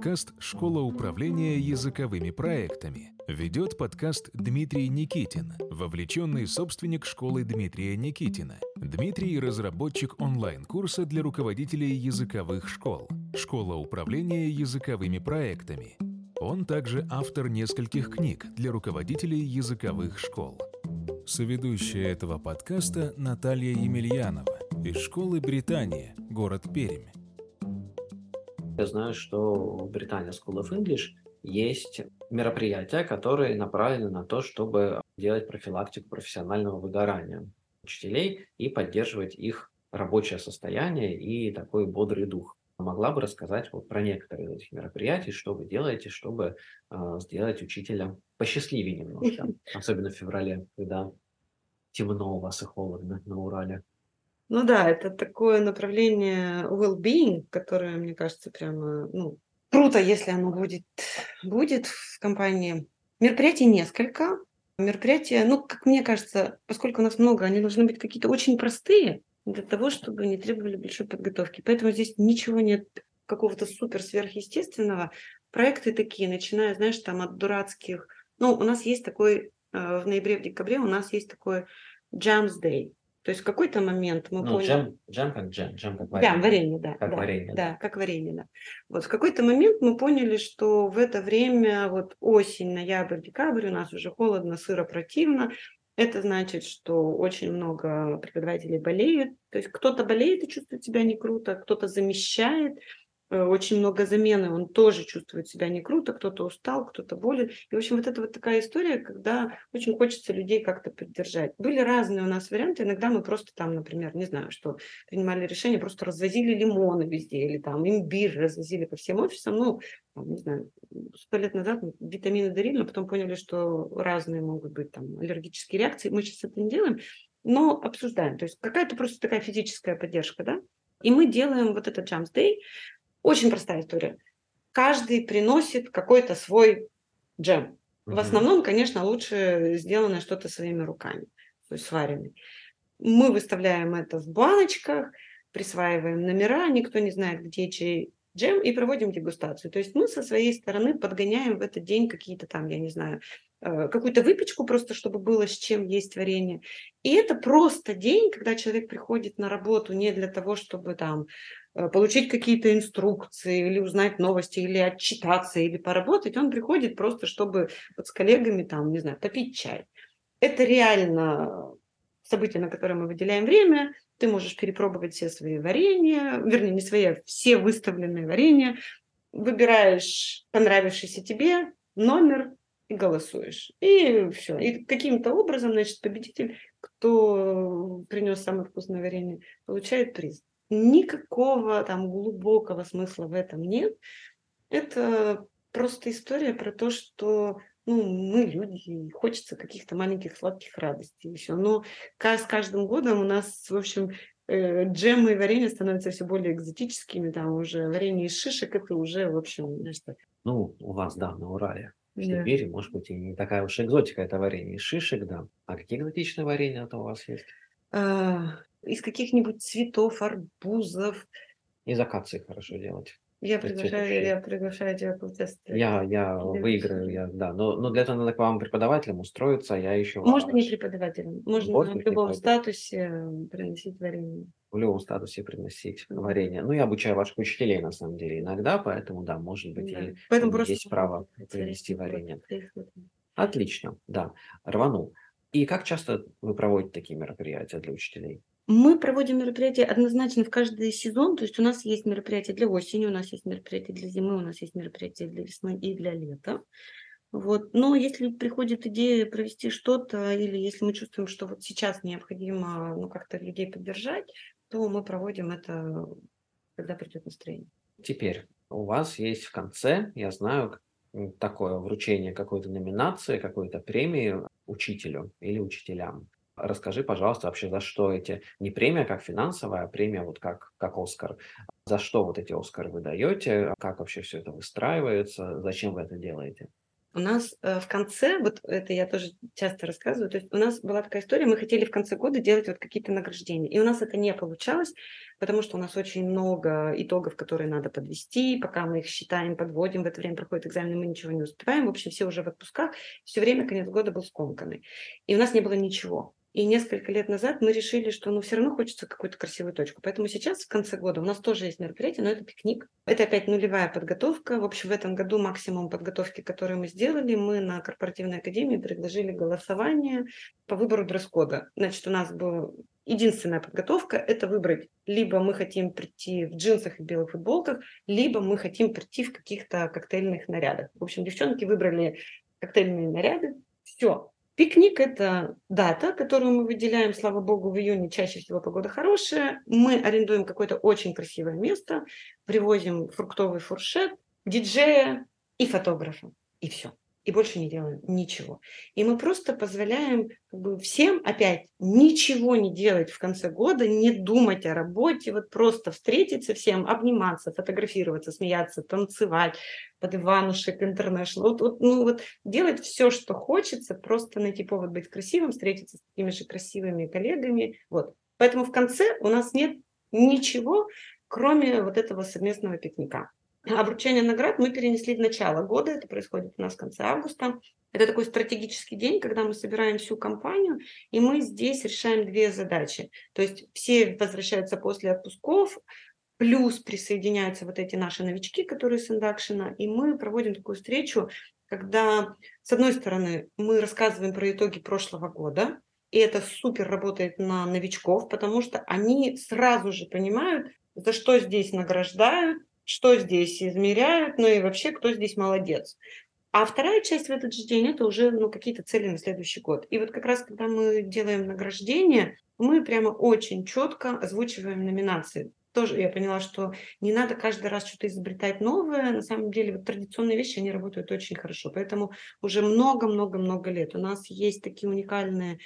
подкаст «Школа управления языковыми проектами». Ведет подкаст Дмитрий Никитин, вовлеченный собственник школы Дмитрия Никитина. Дмитрий – разработчик онлайн-курса для руководителей языковых школ. Школа управления языковыми проектами. Он также автор нескольких книг для руководителей языковых школ. Соведущая этого подкаста Наталья Емельянова из школы Британия, город Пермь. Я знаю, что в Британии School of English есть мероприятия, которые направлены на то, чтобы делать профилактику профессионального выгорания учителей и поддерживать их рабочее состояние и такой бодрый дух. Могла бы рассказать вот про некоторые из этих мероприятий, что вы делаете, чтобы э, сделать учителя посчастливее немножко, особенно в феврале, когда темно у вас и холодно на Урале. Ну да, это такое направление well-being, которое, мне кажется, прямо, ну, круто, если оно будет, будет в компании. Мероприятий несколько. Мероприятия, ну, как мне кажется, поскольку у нас много, они должны быть какие-то очень простые для того, чтобы не требовали большой подготовки. Поэтому здесь ничего нет какого-то супер сверхъестественного. Проекты такие, начиная, знаешь, там от дурацких. Ну, у нас есть такой э, в ноябре, в декабре у нас есть такой Jams Day. То есть в какой-то момент мы Ну, поняли... джем, джем как джем, джем как Да, варенье. варенье, да. Как да, варенье, Да, как варенье, да. Вот в какой-то момент мы поняли, что в это время, вот осень, ноябрь, декабрь, у нас уже холодно, сыро, противно. Это значит, что очень много преподавателей болеют. То есть кто-то болеет и чувствует себя не круто, кто-то замещает, очень много замены, он тоже чувствует себя не круто, кто-то устал, кто-то болен. И, в общем, вот это вот такая история, когда очень хочется людей как-то поддержать. Были разные у нас варианты. Иногда мы просто там, например, не знаю, что принимали решение, просто развозили лимоны везде или там имбирь развозили по всем офисам. Ну, там, не знаю, сто лет назад витамины дарили, но потом поняли, что разные могут быть там аллергические реакции. Мы сейчас это не делаем, но обсуждаем. То есть какая-то просто такая физическая поддержка, да? И мы делаем вот этот Jumps Day. Очень простая история. Каждый приносит какой-то свой джем. В основном, конечно, лучше сделано что-то своими руками, то есть сваренный. Мы выставляем это в баночках, присваиваем номера, никто не знает, где чей джем, и проводим дегустацию. То есть мы со своей стороны подгоняем в этот день какие-то там, я не знаю, э, какую-то выпечку просто, чтобы было с чем есть варенье. И это просто день, когда человек приходит на работу не для того, чтобы там получить какие-то инструкции или узнать новости, или отчитаться, или поработать. Он приходит просто, чтобы вот с коллегами там, не знаю, попить чай. Это реально событие, на которое мы выделяем время. Ты можешь перепробовать все свои варенья, вернее, не свои, а все выставленные варенья. Выбираешь понравившийся тебе номер и голосуешь. И все. И каким-то образом, значит, победитель, кто принес самое вкусное варенье, получает приз. Никакого там глубокого смысла в этом нет. Это просто история про то, что ну, мы люди, и хочется каких-то маленьких сладких радостей еще. Но с каждым годом у нас, в общем, э, джемы и варенье становятся все более экзотическими. Там уже варенье из шишек, это уже, в общем, знаешь, так. Ну, у вас, да, на Урале. В Да. Сибири, может быть, и не такая уж экзотика, это варенье из шишек, да. А какие экзотичные варенья-то у вас есть? А, из каких-нибудь цветов, арбузов. Из акации хорошо делать. Я приглашаю, я приглашаю тебя поучаствовать. Я, я выиграю, я, да. Но, но для этого надо к вам преподавателем устроиться, я еще Можно не преподавателем, можно Вот в любом статусе приносить варенье. в любом статусе приносить варенье. Ну, я обучаю ваших учителей, на самом деле, иногда, поэтому, да, может быть, Да. и Поэтому просто есть право принести варенье. Отлично, да, рванул. И как часто вы проводите такие мероприятия для учителей? Мы проводим мероприятия однозначно в каждый сезон. То есть у нас есть мероприятия для осени, у нас есть мероприятия для зимы, у нас есть мероприятия для весны и для лета. Вот. Но если приходит идея провести что-то, или если мы чувствуем, что вот сейчас необходимо ну, как-то людей поддержать, то мы проводим это, когда придет настроение. Теперь у вас есть в конце, я знаю, такое вручение какой-то номинации, какой-то премии учителю или учителям. Расскажи, пожалуйста, вообще, за что эти, не премия как финансовая, а премия вот как, как Оскар. За что вот эти Оскары вы даете, как вообще все это выстраивается, зачем вы это делаете? У нас э, в конце, вот это я тоже часто рассказываю, то есть у нас была такая история, мы хотели в конце года делать вот какие-то награждения, и у нас это не получалось, потому что у нас очень много итогов, которые надо подвести, пока мы их считаем, подводим, в это время проходит экзамен, мы ничего не успеваем, в общем, все уже в отпусках, все время конец года был скомканный, и у нас не было ничего. И несколько лет назад мы решили, что ну, все равно хочется какую-то красивую точку. Поэтому сейчас, в конце года, у нас тоже есть мероприятие, но это пикник. Это опять нулевая подготовка. В общем, в этом году максимум подготовки, который мы сделали, мы на корпоративной академии предложили голосование по выбору дресс-кода. Значит, у нас была единственная подготовка – это выбрать, либо мы хотим прийти в джинсах и белых футболках, либо мы хотим прийти в каких-то коктейльных нарядах. В общем, девчонки выбрали коктейльные наряды. Все, Пикник – это дата, которую мы выделяем, слава богу, в июне чаще всего погода хорошая. Мы арендуем какое-то очень красивое место, привозим фруктовый фуршет, диджея и фотографа. И все и больше не делаем ничего. И мы просто позволяем как бы, всем опять ничего не делать в конце года, не думать о работе, вот просто встретиться всем, обниматься, фотографироваться, смеяться, танцевать под Иванушек, Интернешнл. Вот, вот, ну, вот делать все, что хочется, просто найти повод быть красивым, встретиться с такими же красивыми коллегами. Вот. Поэтому в конце у нас нет ничего, кроме вот этого совместного пикника. Обручение наград мы перенесли в начало года, это происходит у нас в конце августа. Это такой стратегический день, когда мы собираем всю компанию, и мы здесь решаем две задачи. То есть все возвращаются после отпусков, плюс присоединяются вот эти наши новички, которые с индакшена, и мы проводим такую встречу, когда, с одной стороны, мы рассказываем про итоги прошлого года, и это супер работает на новичков, потому что они сразу же понимают, за что здесь награждают, что здесь измеряют, ну и вообще, кто здесь молодец. А вторая часть в этот же день – это уже ну, какие-то цели на следующий год. И вот как раз, когда мы делаем награждение, мы прямо очень четко озвучиваем номинации. Тоже я поняла, что не надо каждый раз что-то изобретать новое. На самом деле вот традиционные вещи, они работают очень хорошо. Поэтому уже много-много-много лет у нас есть такие уникальные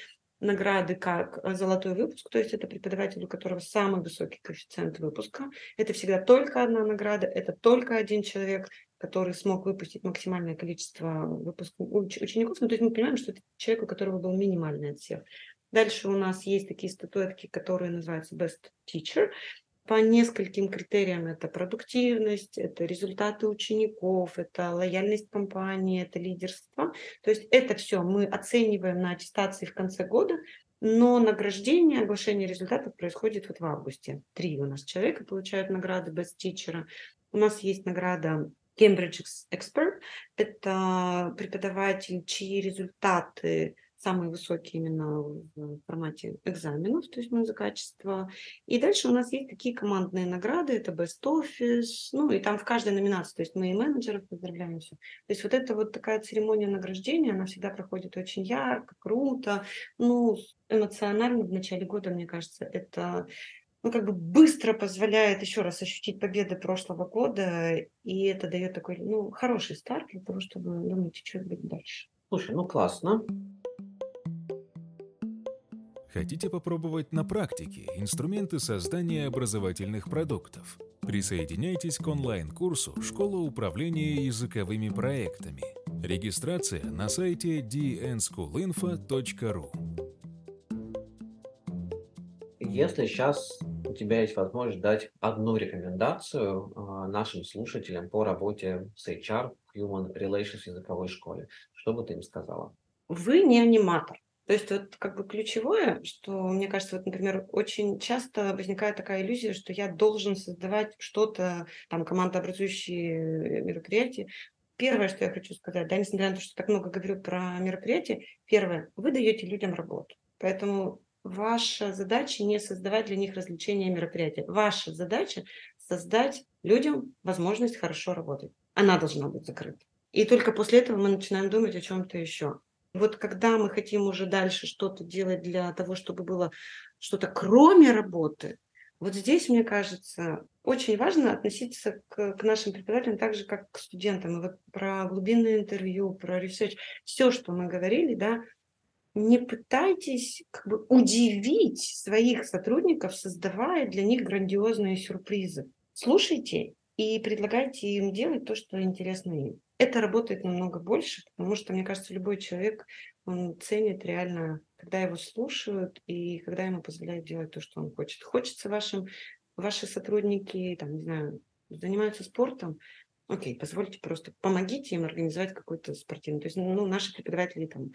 награды как э, золотой выпуск, то есть это преподаватель, у которого самый высокий коэффициент выпуска. Это всегда только одна награда, это только один человек, который смог выпустить максимальное количество выпусков учеников. Ну, то есть мы понимаем, что это человек, у которого был минимальный отсев. Дальше у нас есть такие статуэтки, которые называются Best Teacher по нескольким критериям. Это продуктивность, это результаты учеников, это лояльность компании, это лидерство. То есть это все мы оцениваем на аттестации в конце года, но награждение, оглашение результатов происходит вот в августе. Три у нас человека получают награды Best Teacher. У нас есть награда Cambridge Expert. Это преподаватель, чьи результаты самые высокие именно в формате экзаменов, то есть мы за качество. И дальше у нас есть такие командные награды, это Best Office, ну и там в каждой номинации, то есть мы и менеджеров поздравляем все. То есть вот эта вот такая церемония награждения, она всегда проходит очень ярко, круто, ну, эмоционально в начале года, мне кажется, это ну, как бы быстро позволяет еще раз ощутить победы прошлого года, и это дает такой, ну, хороший старт для того, чтобы думать, что будет дальше. Слушай, ну классно. Хотите попробовать на практике инструменты создания образовательных продуктов? Присоединяйтесь к онлайн-курсу «Школа управления языковыми проектами». Регистрация на сайте dnschoolinfo.ru Если сейчас у тебя есть возможность дать одну рекомендацию э, нашим слушателям по работе с HR, Human Relations в языковой школе, что бы ты им сказала? Вы не аниматор. То есть вот как бы ключевое, что мне кажется, вот, например, очень часто возникает такая иллюзия, что я должен создавать что-то, там, командообразующие мероприятия. Первое, что я хочу сказать, да, несмотря на то, что так много говорю про мероприятия, первое, вы даете людям работу. Поэтому ваша задача не создавать для них развлечения и мероприятия. Ваша задача создать людям возможность хорошо работать. Она должна быть закрыта. И только после этого мы начинаем думать о чем-то еще. Вот когда мы хотим уже дальше что-то делать для того, чтобы было что-то кроме работы, вот здесь, мне кажется, очень важно относиться к, к нашим преподавателям так же, как к студентам. И вот про глубинное интервью, про research, все, что мы говорили, да, не пытайтесь как бы удивить своих сотрудников, создавая для них грандиозные сюрпризы. Слушайте и предлагайте им делать то, что интересно им. Это работает намного больше, потому что, мне кажется, любой человек, он ценит реально, когда его слушают и когда ему позволяют делать то, что он хочет. Хочется вашим, ваши сотрудники, там, не знаю, занимаются спортом, окей, позвольте просто, помогите им организовать какой-то спортивный. То есть, ну, наши преподаватели там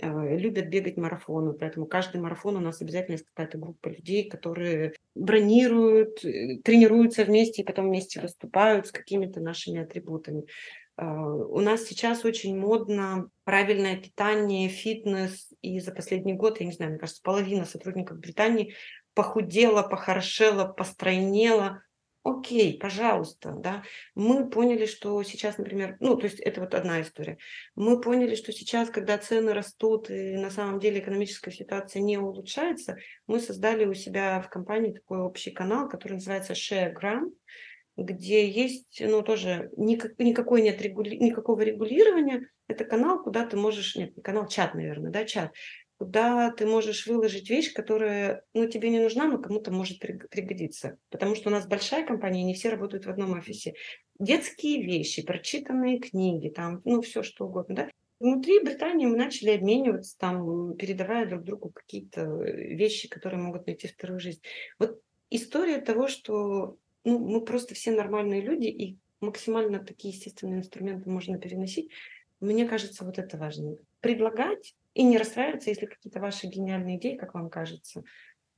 любят бегать марафоны, поэтому каждый марафон у нас обязательно есть какая-то группа людей, которые бронируют, э, тренируются вместе и потом вместе выступают с какими-то нашими атрибутами. Э, у нас сейчас очень модно правильное питание, фитнес, и за последний год, я не знаю, мне кажется, половина сотрудников Британии похудела, похорошела, постройнела – окей, пожалуйста, да, мы поняли, что сейчас, например, ну, то есть это вот одна история, мы поняли, что сейчас, когда цены растут и на самом деле экономическая ситуация не улучшается, мы создали у себя в компании такой общий канал, который называется ShareGram, где есть, ну, тоже никак, никакой нет регули, никакого регулирования, это канал, куда ты можешь, нет, канал, чат, наверное, да, чат, куда ты можешь выложить вещь, которая ну, тебе не нужна, но кому-то может пригодиться. Потому что у нас большая компания, не все работают в одном офисе. Детские вещи, прочитанные книги, там, ну, все что угодно, да. Внутри Британии мы начали обмениваться, там, передавая друг другу какие-то вещи, которые могут найти вторую жизнь. Вот история того, что ну, мы просто все нормальные люди, и максимально такие естественные инструменты можно переносить, мне кажется, вот это важно. Предлагать и не расстраиваться, если какие-то ваши гениальные идеи, как вам кажется,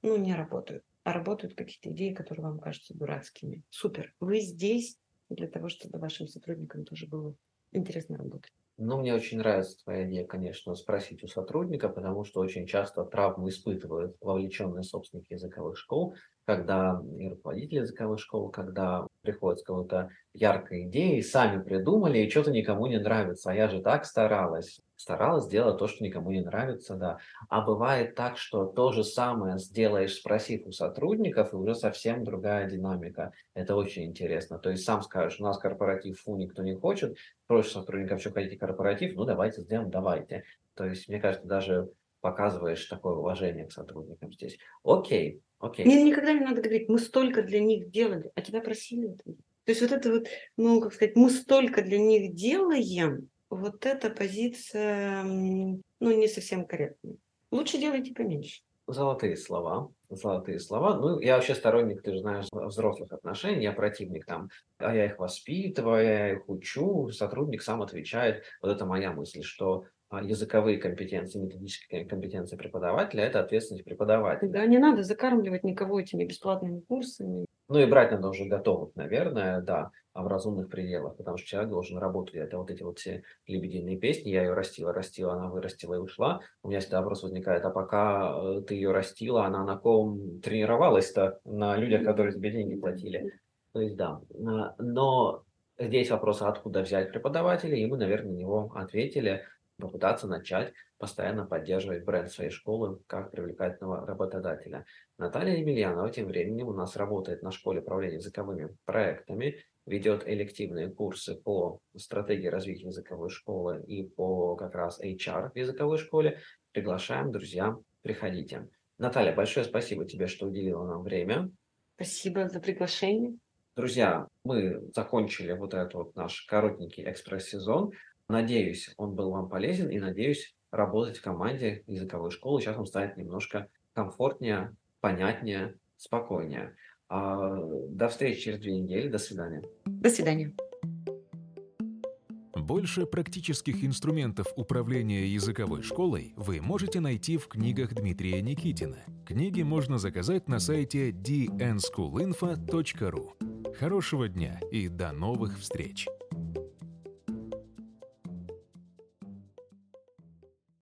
ну, не работают. А работают какие-то идеи, которые вам кажутся дурацкими. Супер. Вы здесь для того, чтобы вашим сотрудникам тоже было интересно работать. Ну, мне очень нравится твоя идея, конечно, спросить у сотрудника, потому что очень часто травму испытывают вовлеченные собственники языковых школ, когда и руководители языковых школ, когда приходят с какой-то яркой идеей, сами придумали, и что-то никому не нравится, а я же так старалась старалась сделать то, что никому не нравится, да. А бывает так, что то же самое сделаешь, спросив у сотрудников, и уже совсем другая динамика. Это очень интересно. То есть сам скажешь, у нас корпоратив, фу, никто не хочет, просишь сотрудников, что хотите корпоратив, ну давайте сделаем, давайте. То есть, мне кажется, даже показываешь такое уважение к сотрудникам здесь. Окей, окей. Мне никогда не надо говорить, мы столько для них делали, а тебя просили. То есть вот это вот, ну, как сказать, мы столько для них делаем, вот эта позиция, ну, не совсем корректная. Лучше делайте поменьше. Золотые слова. Золотые слова. Ну, я вообще сторонник, ты же знаешь, взрослых отношений, я противник там, а я их воспитываю, я их учу, сотрудник сам отвечает. Вот это моя мысль, что а, языковые компетенции, методические компетенции преподавателя – это ответственность преподавателя. Да, не надо закармливать никого этими бесплатными курсами. Ну и брать надо уже готовых, наверное, да, а в разумных пределах, потому что человек должен работать. Это вот эти вот все лебединые песни, я ее растила, растила, она вырастила и ушла. У меня всегда вопрос возникает, а пока э, ты ее растила, она на ком тренировалась-то? На людях, которые тебе деньги платили. То есть да, а, но здесь вопрос, откуда взять преподавателя, и мы, наверное, на него ответили попытаться начать постоянно поддерживать бренд своей школы как привлекательного работодателя. Наталья Емельянова тем временем у нас работает на школе управления языковыми проектами, ведет элективные курсы по стратегии развития языковой школы и по как раз HR в языковой школе. Приглашаем, друзья, приходите. Наталья, большое спасибо тебе, что уделила нам время. Спасибо за приглашение. Друзья, мы закончили вот этот вот наш коротенький экспресс-сезон. Надеюсь, он был вам полезен и надеюсь работать в команде языковой школы. Сейчас вам станет немножко комфортнее, понятнее, спокойнее. А, до встречи через две недели. До свидания. До свидания. Больше практических инструментов управления языковой школой вы можете найти в книгах Дмитрия Никитина. Книги можно заказать на сайте dnschoolinfo.ru. Хорошего дня и до новых встреч!